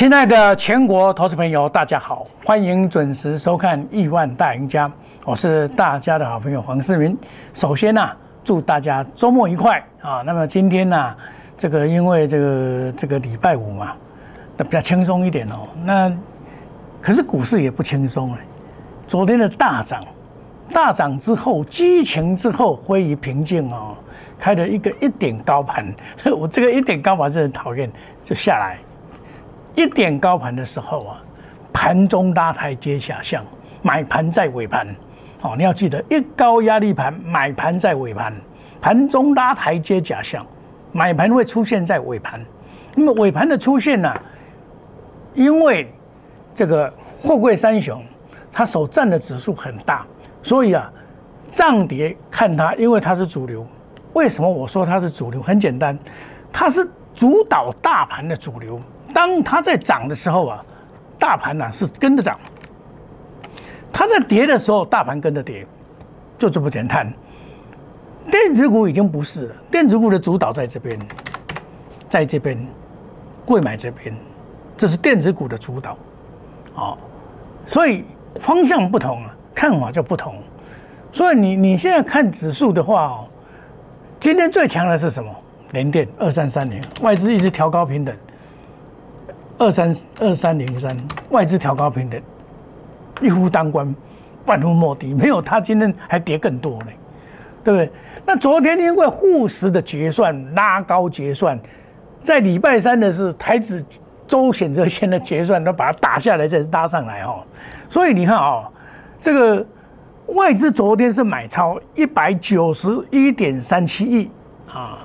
亲爱的全国投资朋友，大家好，欢迎准时收看《亿万大赢家》，我是大家的好朋友黄世明。首先呢、祝大家周末愉快啊！那么今天呢、这个因为这个这个礼拜五嘛，那比较轻松一点哦。那可是股市也不轻松哎，昨天的大涨，大涨之后激情之后归于平静哦，开了一个一点高盘，我这个一点高盘是很讨厌，就下来。一点高盘的时候啊，盘中拉台阶下降，买盘在尾盘。哦，你要记得，一高压力盘买盘在尾盘，盘中拉台阶假象，买盘会出现在尾盘。那么尾盘的出现呢、因为这个货柜三雄它所占的指数很大，所以啊，涨跌看它，因为它是主流。为什么我说它是主流？很简单，它是主导大盘的主流。当它在涨的时候啊，大盘呢、是跟着涨；它在跌的时候，大盘跟着跌，就这么简单。电子股已经不是了，电子股的主导在这边，在这边，贵买这边，这是电子股的主导，哦，所以方向不同啊，看法就不同。所以你你现在看指数的话哦，今天最强的是什么？联电二三三零，外资一直调高平等。二三二三零三，外资调高平等，一夫当关，万夫莫敌。没有它，今天还跌更多呢，对不对？那昨天因为沪市的结算拉高结算，在礼拜三的是台指周选择权的结算，都把它打下来，再拉上来哦。所以你看哦，这个外资昨天是买超一百九十一点三七亿啊，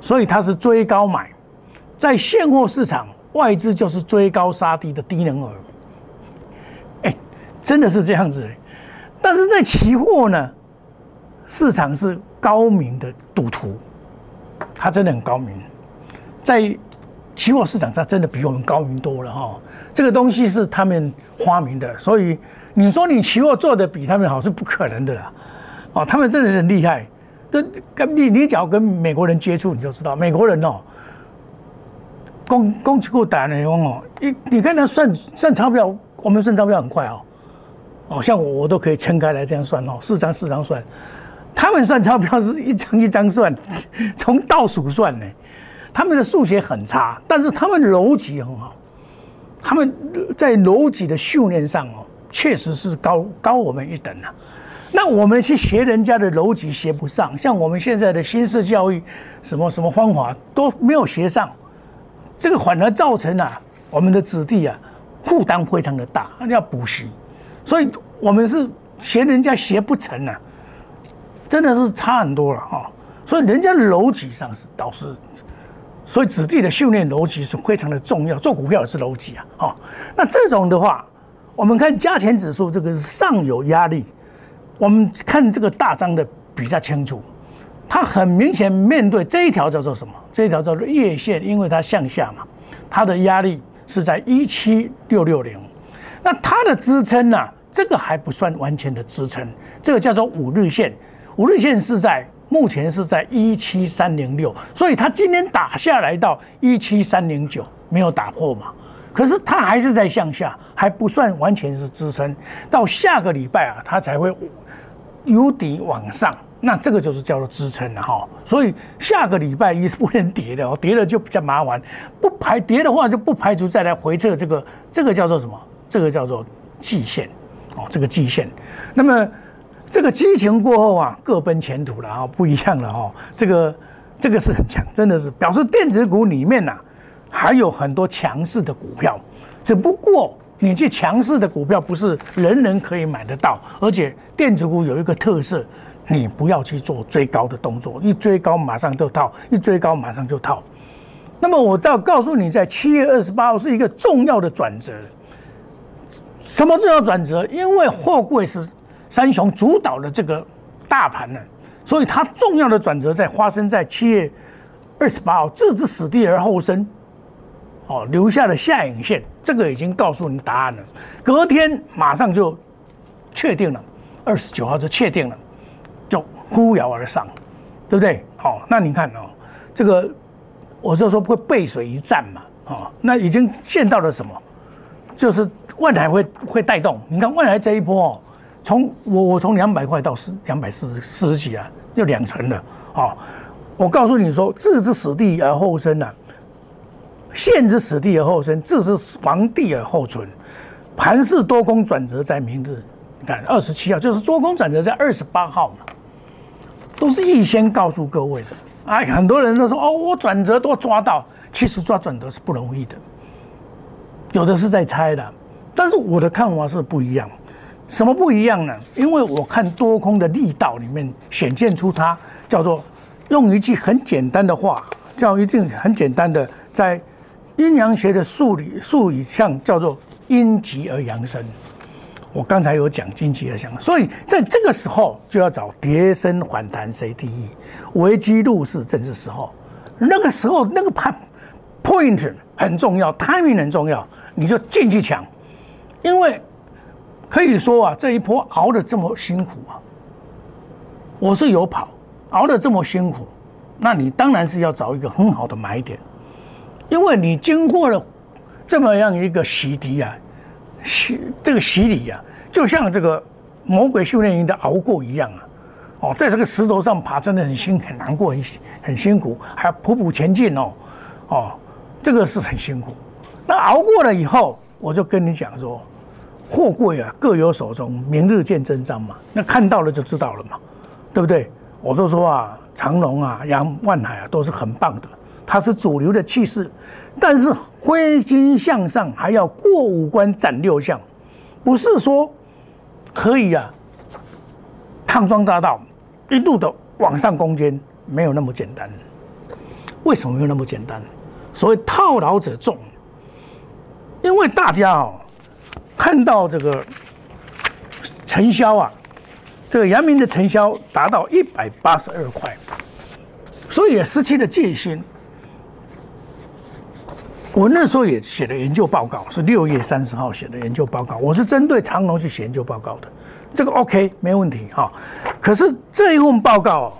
所以它是追高买，在现货市场。外资就是追高杀低的低能儿，哎，真的是这样子。但是在期货呢，市场是高明的赌徒，他真的很高明。在期货市场上，真的比我们高明多了哈。这个东西是他们发明的，所以你说你期货做的比他们好是不可能的啦。哦，他们真的是很厉害。这跟你你只要跟美国人接触，你就知道美国人哦。公公期股打呢哦，你你看他算算钞票，我们算钞票很快哦，哦，像我我都可以撑开来这样算哦，四张四张算，他们算钞票是一张一张算，从倒数算呢，他们的数学很差，但是他们逻辑很好，他们在逻辑的训练上哦，确实是高高我们一等啊。那我们去学人家的逻辑学不上，像我们现在的新式教育，什么什么方法都没有学上。这个反而造成啊，我们的子弟啊负担非常的大，要补习，所以我们是学人家学不成啊，真的是差很多了哈。所以人家的逻辑上是倒是，所以子弟的训练逻辑是非常的重要，做股票也是逻辑啊。哦，那这种的话，我们看加权指数这个上有压力，我们看这个大张的比较清楚。它很明显面对这一条叫做什么？这一条叫做月线，因为它向下嘛，它的压力是在一七六六零。那它的支撑呢？这个还不算完全的支撑，这个叫做五日线。五日线是在目前是在一七三零六，所以它今天打下来到一七三零九，没有打破嘛。可是它还是在向下，还不算完全是支撑。到下个礼拜啊，它才会由底往上。那这个就是叫做支撑了哈，所以下个礼拜一是不能跌的哦，跌了就比较麻烦。不排跌的话，就不排除再来回撤这个，这个叫做什么？这个叫做季线哦，这个季线。那么这个激情过后啊，各奔前途了啊，不一样了哈。这个这个是很强，真的是表示电子股里面呐、还有很多强势的股票，只不过你去强势的股票不是人人可以买得到，而且电子股有一个特色。你不要去做追高的动作，一追高马上就套，一追高马上就套。那么我要告诉你，在七月二十八号是一个重要的转折。什么重要转折？因为货柜是三雄主导的这个大盘呢，所以它重要的转折在发生在七月二十八号，置之死地而后生。哦，留下了下影线，这个已经告诉你答案了。隔天马上就确定了，二十九号就确定了。呼摇而上，对不对？好、哦，那你看哦，这个我就说会背水一战嘛，啊，那已经见到了什么？就是万海会会带动。你看万海这一波哦，从我我从两百块到四两百四十四十几啊，又两成了啊！我告诉你说，置之死地而后生呐，陷之死地而后生，置之防地而后存。盘势多空转折在明日，你看二十七号就是多空转折在二十八号嘛，都是预先告诉各位的。哎，很多人都说哦，我转折都抓到，其实抓转折是不容易的。有的是在猜的，但是我的看法是不一样。什么不一样呢？因为我看多空的力道里面显现出它叫做用一句很简单的话，叫一定很简单的，在阴阳学的术理术语上叫做阴极而阳生。我刚才有讲阴极而阳生，所以在这个时候就要找跌升反弹谁第一，危机入市正是时候。那个时候那个判 point 很重要，timing 很重要。你就进去抢，因为可以说啊，这一波熬得这么辛苦啊，我是有跑，熬得这么辛苦，那你当然是要找一个很好的买点，因为你经过了这么样一个洗涤啊，洗这个洗礼啊，就像这个魔鬼训练营的熬过一样啊，哦，在这个石头上爬真的很辛很难过很很辛苦，还要匍匐前进哦，哦，这个是很辛苦。那熬过了以后，我就跟你讲说，货柜啊各有所终，明日见真章嘛。那看到了就知道了嘛，对不对？我都说啊，长隆啊、杨万海啊都是很棒的，它是主流的气势。但是挥金向上还要过五关斩六将，不是说可以啊，康庄大道一路的往上攻坚，没有那么简单。为什么没有那么简单？所谓套牢者众。因为大家哦，看到这个成交啊，这个阳明的成交达到一百八十二块，所以也失去了戒心。我那时候也写了研究报告，是六月三十号写的研究报告，我是针对长隆去写研究报告的，这个 OK 没问题哈。可是这一份报告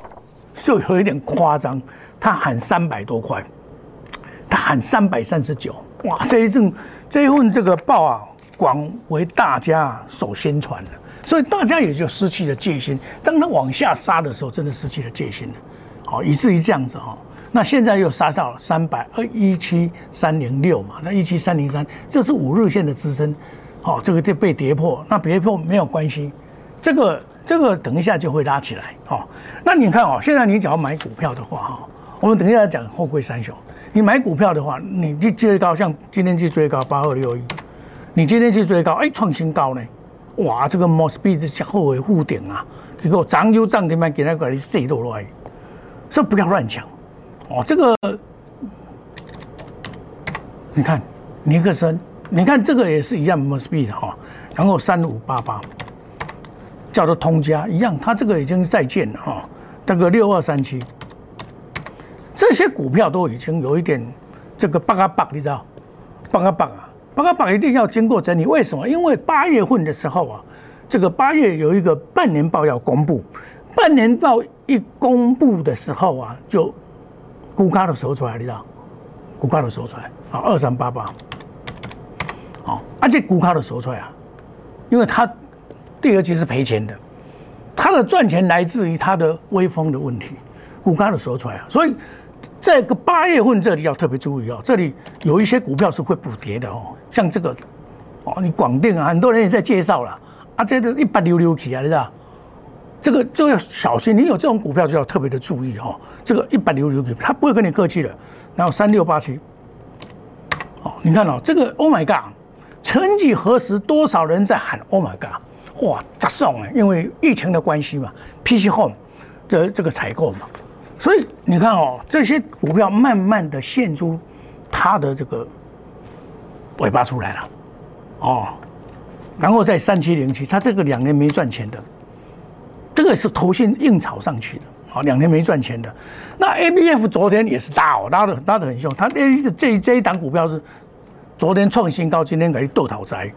就有一点夸张，他喊三百多块，他喊三百三十九，哇，这一阵。这一份这个报啊，广为大家所宣传的，所以大家也就失去了戒心。当他往下杀的时候，真的失去了戒心了，好，以至于这样子哈。那现在又杀到三百二一七三零六嘛，那一七三零三，这是五日线的支撑，好，这个就被跌破。那跌破没有关系，这个这个等一下就会拉起来，好。那你看哦，现在你只要买股票的话哈，我们等一下讲后贵三雄。你买股票的话，你去追高，像今天去追高八二六一，你今天去追高，哎，创新高呢，哇，这个 Mosby 的后尾护顶啊，结果涨又涨停板，给那个你谁都乱，所以不要乱抢，哦，这个你看尼克森，你看这个也是一样 Mosby 的哈，然后三五八八叫做通家一样，它这个已经在建了哈，这个六二三七。这些股票都已经有一点这个八嘎八，你知道？八嘎八啊，八嘎八一定要经过整理。为什么？因为八月份的时候啊，这个八月有一个半年报要公布，半年报一公布的时候啊，就股价都收出来，你知道？股价都收出来。啊，二三八八，好，而且股价都收出来啊，因为它第二季是赔钱的，它的赚钱来自于它的微风的问题，股价都收出来啊，所以。这个八月份这里要特别注意哦，这里有一些股票是会补跌的哦，像这个哦，你广电啊，很多人也在介绍了啊，这个一百六六起啊，你知道？这个就要小心，你有这种股票就要特别的注意哈。这个一百六六起，他不会跟你客气的。然后三六八七，哦，你看哦，这个 Oh my God，曾几何时多少人在喊 Oh my God，哇，咋送啊？因为疫情的关系嘛，PC Home 这这个采购嘛。所以你看哦，这些股票慢慢的现出它的这个尾巴出来了，哦，然后在三七零七，它这个两年没赚钱的，这个是投信硬炒上去的，好，两年没赚钱的。那 A B F 昨天也是拉哦，拉的拉的很凶，它 A 这这一档股票是昨天创新高，今天给斗讨债，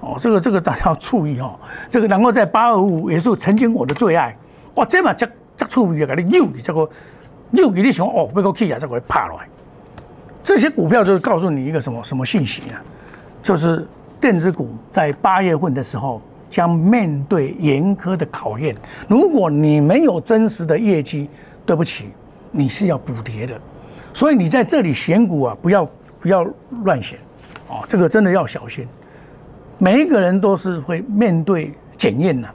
哦，这个这个大家要注意哦，这个然后在八二五也是曾经我的最爱，哇，这么这。这趣味啊！给你扭，这个扭，给你想哦，要个气啊，再给你拍落来。这些股票就是告诉你一个什么什么信息呢？就是电子股在八月份的时候将面对严苛的考验。如果你没有真实的业绩，对不起，你是要补跌的。所以你在这里选股啊，不要不要乱选，哦，这个真的要小心。每一个人都是会面对检验的，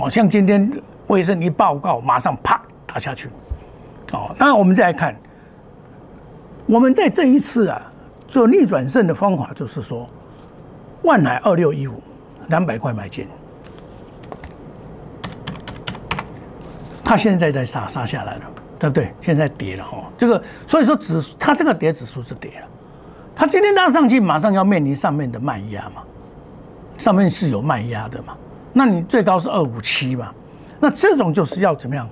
哦，像今天卫生一报告，马上啪打下去，哦，那我们再来看，我们在这一次啊做逆转胜的方法就是说，万海二六一五两百块买进，它现在在杀杀下来了。对不对？现在跌了哈，这个所以说指它这个跌指数是跌了，它今天拉上去，马上要面临上面的卖压嘛，上面是有卖压的嘛，那你最高是二五七嘛，那这种就是要怎么样？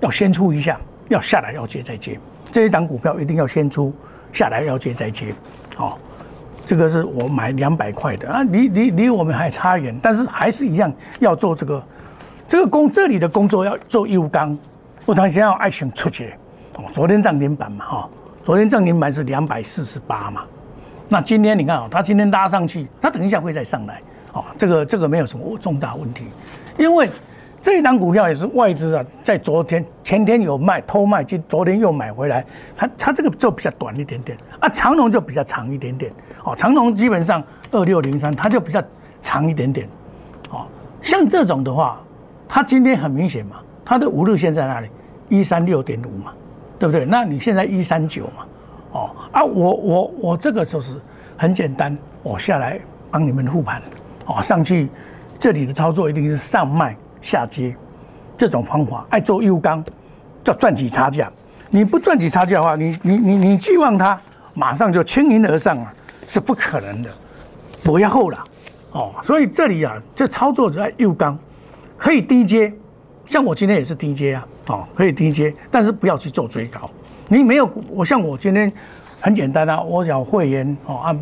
要先出一下，要下来要接再接，这一档股票一定要先出下来要接再接，哦，这个是我买两百块的啊，离离离我们还差远，但是还是一样要做这个这个工这里的工作要做优钢。我谈现在爱情出去，哦，昨天涨停板嘛，哈，昨天涨停板是两百四十八嘛，那今天你看啊，它今天拉上去，它等一下会再上来，哦，这个这个没有什么重大问题，因为这一档股票也是外资啊，在昨天前天有卖偷卖，今昨天又买回来，它它这个就比较短一点点，啊，长龙就比较长一点点，哦，长龙基本上二六零三，它就比较长一点点，哦，像这种的话，它今天很明显嘛。它的五日线在哪里？一三六点五嘛，对不对？那你现在一三九嘛，哦啊，我我我这个就是很简单，我下来帮你们复盘，哦，上去这里的操作一定是上卖下接，这种方法爱做 U 钢叫赚取差价，你不赚取差价的话，你你你你寄望它马上就轻盈而上啊，是不可能的，不要后了，哦，所以这里啊，这操作在 U 钢可以低接。像我今天也是低阶啊，哦，可以低阶，但是不要去做追高。你没有我像我今天很简单啊，我讲会员哦按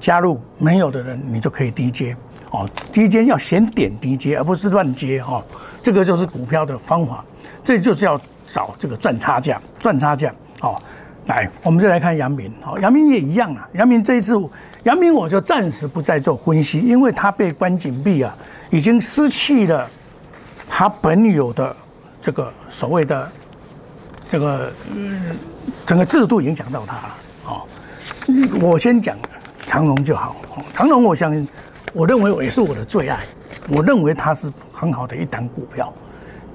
加入没有的人，你就可以低阶哦。低阶要先点低阶，而不是乱接哈。这个就是股票的方法，这就是要找这个赚差价，赚差价哦。来，我们就来看阳明，好，阳明也一样啊。阳明这一次，阳明我就暂时不再做分析，因为他被关紧闭啊，已经失去了。他本有的这个所谓的这个嗯整个制度影响到他了，哦，我先讲长隆就好，长隆我相信，我认为也是我的最爱，我认为它是很好的一档股票，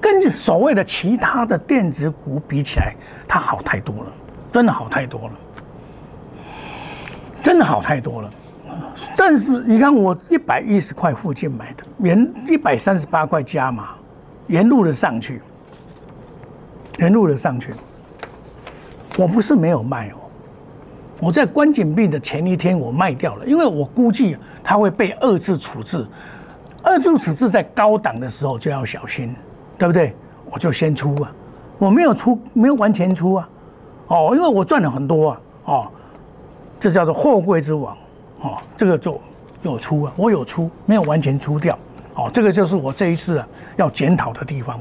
跟所谓的其他的电子股比起来，它好太多了，真的好太多了，真的好太多了。但是你看我一百一十块附近买的，原一百三十八块加码。沿路的上去，沿路的上去，我不是没有卖哦，我在关紧闭的前一天我卖掉了，因为我估计它会被二次处置，二次处置在高档的时候就要小心，对不对？我就先出啊，我没有出，没有完全出啊，哦，因为我赚了很多啊，哦，这叫做货柜之王，哦，这个就有出啊，我有出，没有完全出掉。哦，这个就是我这一次啊要检讨的地方。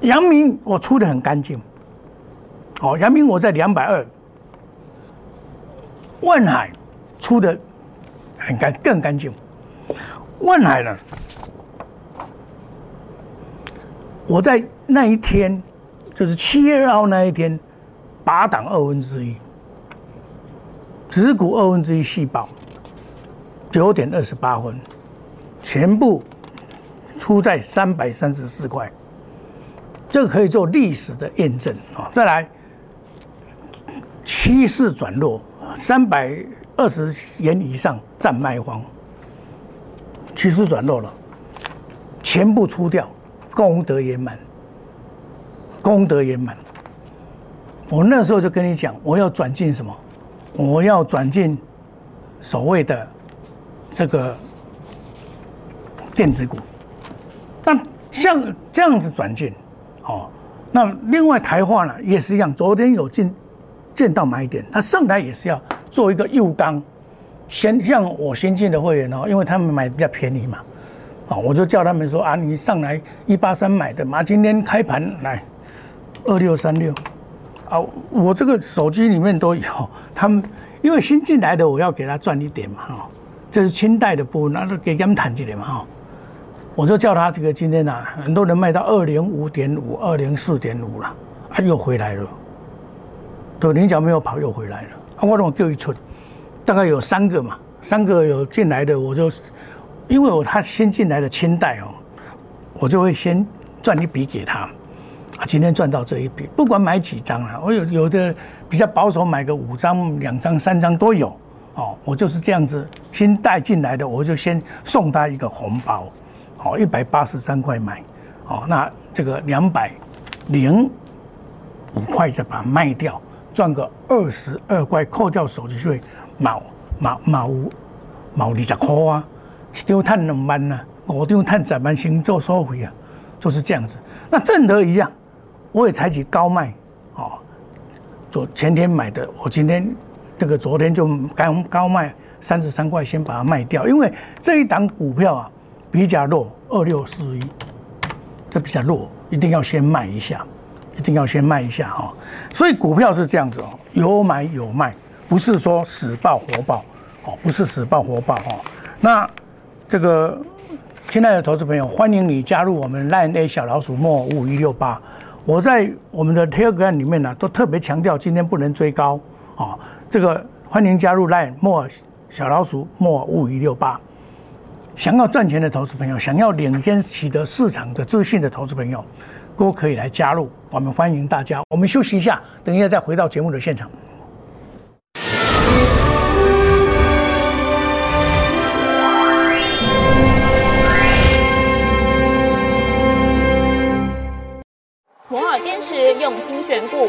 阳明我出的很干净，哦，阳明我在两百二，万海出的很干更干净。万海呢，我在那一天就是七月二号那一天，八档二分之一，指股二分之一细胞，九点二十八分，全部。出在三百三十四块，这个可以做历史的验证啊！再来，趋势转弱，三百二十元以上占卖方，趋势转弱了，全部出掉，功德圆满，功德圆满。我那时候就跟你讲，我要转进什么？我要转进所谓的这个电子股。那像这样子转进，哦，那另外台化呢也是一样，昨天有进见到买点，它上来也是要做一个诱刚，先像我先进的会员哦，因为他们买比较便宜嘛，哦，我就叫他们说啊，你上来一八三买的嘛，今天开盘来二六三六，啊，我这个手机里面都有，他们因为新进来的，我要给他赚一点嘛，哈，这是清代的部分，那就给他们谈几点嘛，哈，我就叫他这个今天呐，很多人卖到二零五点五、二零四点五了，啊，又回来了，对，菱角没有跑，又回来了，啊，我我就一寸，大概有三个嘛，三个有进来的，我就因为我他先进来的清代哦，我就会先赚一笔给他。啊，今天赚到这一笔，不管买几张啊，我有有的比较保守，买个五张、两张、三张都有。哦，我就是这样子新带进来的，我就先送他一个红包，哦，一百八十三块买，哦，那这个两百零五块再把它卖掉，赚个二十二块，扣掉手续费，毛毛毛毛二十块啊，一张赚两万啊，五张赚十万，先做收回啊，就是这样子。那正德一样。我也采取高卖，哦，昨前天买的，我今天这个昨天就高高卖三十三块，先把它卖掉，因为这一档股票啊比较弱，二六四一，这比较弱，一定要先卖一下，一定要先卖一下哈。所以股票是这样子哦，有买有卖，不是说死爆活爆，哦，不是死爆活爆哈。那这个亲爱的投资朋友，欢迎你加入我们 Line A 小老鼠莫五一六八。我在我们的 Telegram 里面呢，都特别强调今天不能追高啊！这个欢迎加入 Line 莫小老鼠莫五一六八，想要赚钱的投资朋友，想要领先取得市场的自信的投资朋友，都可以来加入。我们欢迎大家。我们休息一下，等一下再回到节目的现场。用心选股，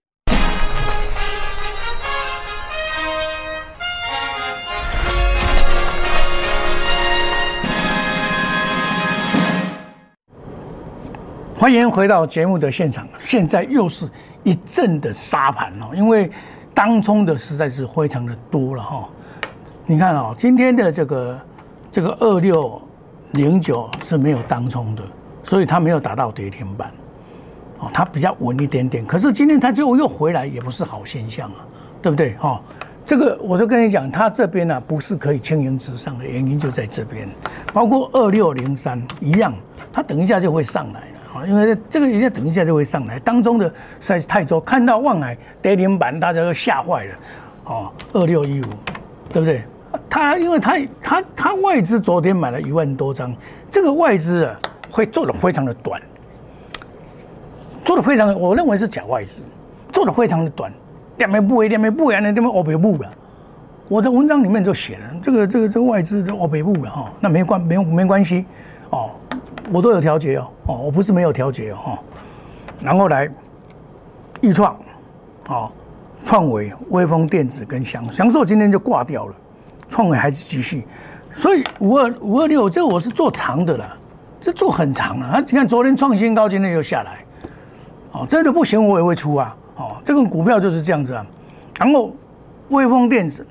欢迎回到节目的现场，现在又是一阵的沙盘哦，因为当冲的实在是非常的多了哈。你看哦，今天的这个这个二六零九是没有当冲的，所以它没有达到跌停板哦，它比较稳一点点。可是今天它就又回来，也不是好现象啊，对不对哈？这个我就跟你讲，它这边呢不是可以轻盈直上的原因就在这边，包括二六零三一样，它等一下就会上来。啊，因为这个人家等一下就会上来，当中的实在是太多，看到望海跌停板，大家都吓坏了。哦，二六一五，对不对？他因为他他他外资昨天买了一万多张，这个外资啊会做的非常的短，做的非常，我认为是假外资，做的非常的短，两枚不为两枚不为呢，这么欧北部了。我的文章里面就写了，这个这个这个外资的欧北部了哈，那没关没没关系哦。我都有调节哦，哦，我不是没有调节哦，然后来易创，哦，创维、微风电子跟祥祥硕今天就挂掉了，创维还是继续，所以五二五二六这个我是做长的啦，这做很长啊，你看昨天创新高，今天又下来，哦，真的不行我也会出啊，哦，这个股票就是这样子啊，然后微风电子，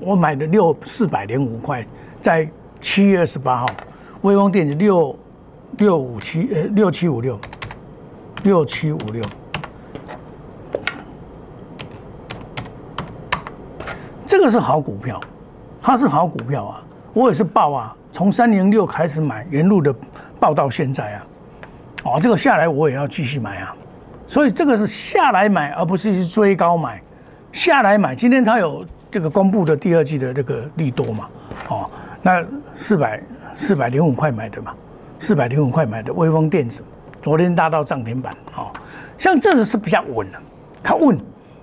我买的六四百零五块，在七月二十八号，微风电子六。六五七呃六七五六，六七五六，这个是好股票，它是好股票啊！我也是报啊，从三零六开始买，沿路的报到现在啊，哦，这个下来我也要继续买啊，所以这个是下来买，而不是去追高买，下来买。今天它有这个公布的第二季的这个利多嘛，哦，那四百四百零五块买的嘛。四百零五块买的微风电子，昨天拉到涨停板，哦，像这个是比较稳的，它稳，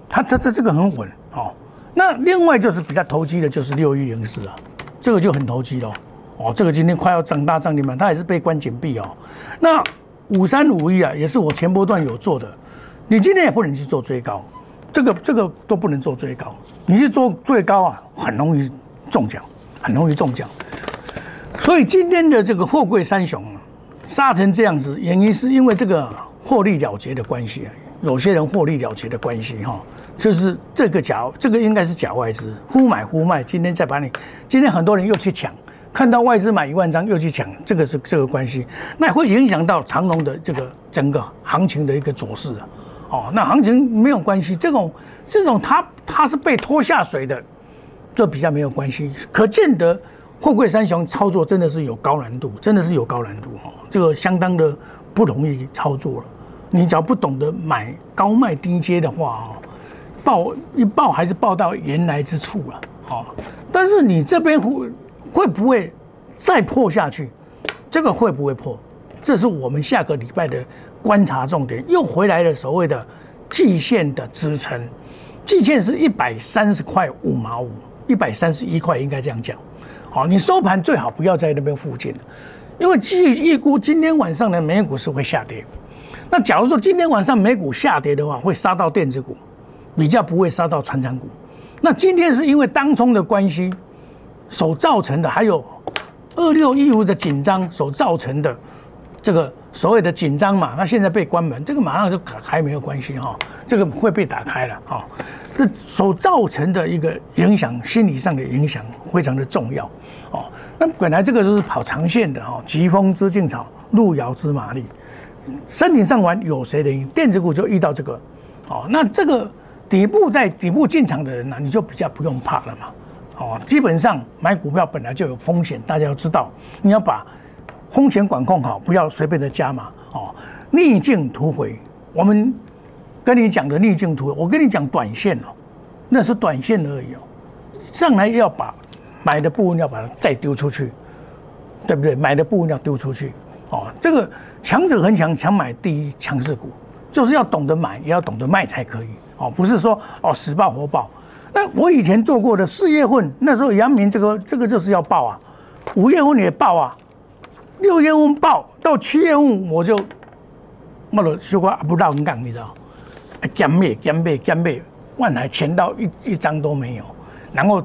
它这这这个很稳，哦，那另外就是比较投机的，就是六一零四啊，这个就很投机喽，哦，这个今天快要涨大涨停板，它也是被关紧闭哦，那五三五一啊，也是我前波段有做的，你今天也不能去做追高，这个这个都不能做追高，你去做最高啊，很容易中奖，很容易中奖，所以今天的这个货柜三雄。杀成这样子，原因是因为这个获利了结的关系啊。有些人获利了结的关系哈，就是这个假，这个应该是假外资忽买忽卖。今天再把你，今天很多人又去抢，看到外资买一万张又去抢，这个是这个关系，那会影响到长龙的这个整个行情的一个走势啊。哦，那行情没有关系，这种这种它它是被拖下水的，这比较没有关系，可见得。货柜三雄操作真的是有高难度，真的是有高难度哈，这个相当的不容易操作了。你只要不懂得买高卖低接的话哦，报一报还是报到原来之处了哦。但是你这边会会不会再破下去？这个会不会破？这是我们下个礼拜的观察重点。又回来了所谓的季线的支撑，季线是一百三十块五毛五，一百三十一块应该这样讲。好，你收盘最好不要在那边附近因为基于预估今天晚上的美股是会下跌。那假如说今天晚上美股下跌的话，会杀到电子股，比较不会杀到船长股。那今天是因为当冲的关系所造成的，还有二六一五的紧张所造成的这个所谓的紧张嘛，那现在被关门，这个马上就还没有关系哈，这个会被打开了哈。所造成的一个影响，心理上的影响非常的重要哦。那本来这个就是跑长线的哈，疾风知劲草，路遥知马力。山顶上玩有谁赢？电子股就遇到这个哦。那这个底部在底部进场的人呢，你就比较不用怕了嘛。哦，基本上买股票本来就有风险，大家要知道，你要把风险管控好，不要随便的加码哦，逆境突回。我们。跟你讲的逆境图，我跟你讲短线哦，那是短线而已哦。上来要把买的部分要把它再丢出去，对不对？买的部分要丢出去哦。这个强者恒强，强买第一强势股，就是要懂得买，也要懂得卖才可以哦。不是说哦死爆活爆。那我以前做过的四月份那时候阳明这个这个就是要爆啊，五月份也爆啊，六月份爆到七月份我就没了，修过不到很港，你知道。减灭、减灭、减灭，万海钱到一一张都没有。然后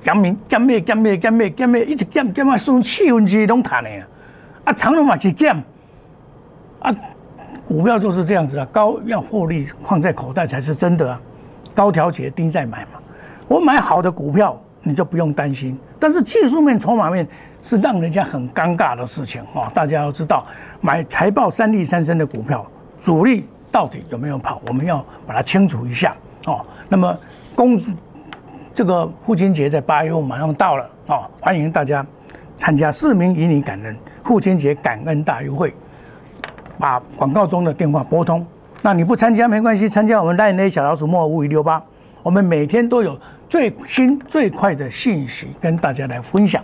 减灭、减灭、减灭、减灭、减灭，一直减减啊，剩七分之一拢谈的啊。啊，长隆嘛是减啊，股票就是这样子啊，高要获利放在口袋才是真的啊。高调节低再买嘛。我买好的股票，你就不用担心。但是技术面、筹码面是让人家很尴尬的事情啊。大家要知道，买财报三利三升的股票，主力。到底有没有跑？我们要把它清楚一下哦。那么，公主这个父亲节在八月份马上到了哦，欢迎大家参加市民以你感恩父亲节感恩大优惠，把广告中的电话拨通。那你不参加没关系，参加我们赖内小老鼠莫五五六八，我们每天都有最新最快的信息跟大家来分享。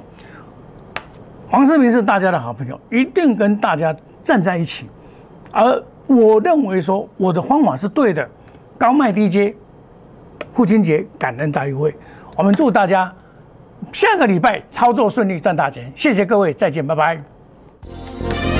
黄世明是大家的好朋友，一定跟大家站在一起，而。我认为说我的方法是对的，高卖低接，父亲节感恩大优惠，我们祝大家下个礼拜操作顺利赚大钱，谢谢各位，再见，拜拜。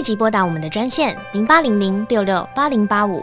立即拨打我们的专线零八零零六六八零八五。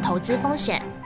投资风险。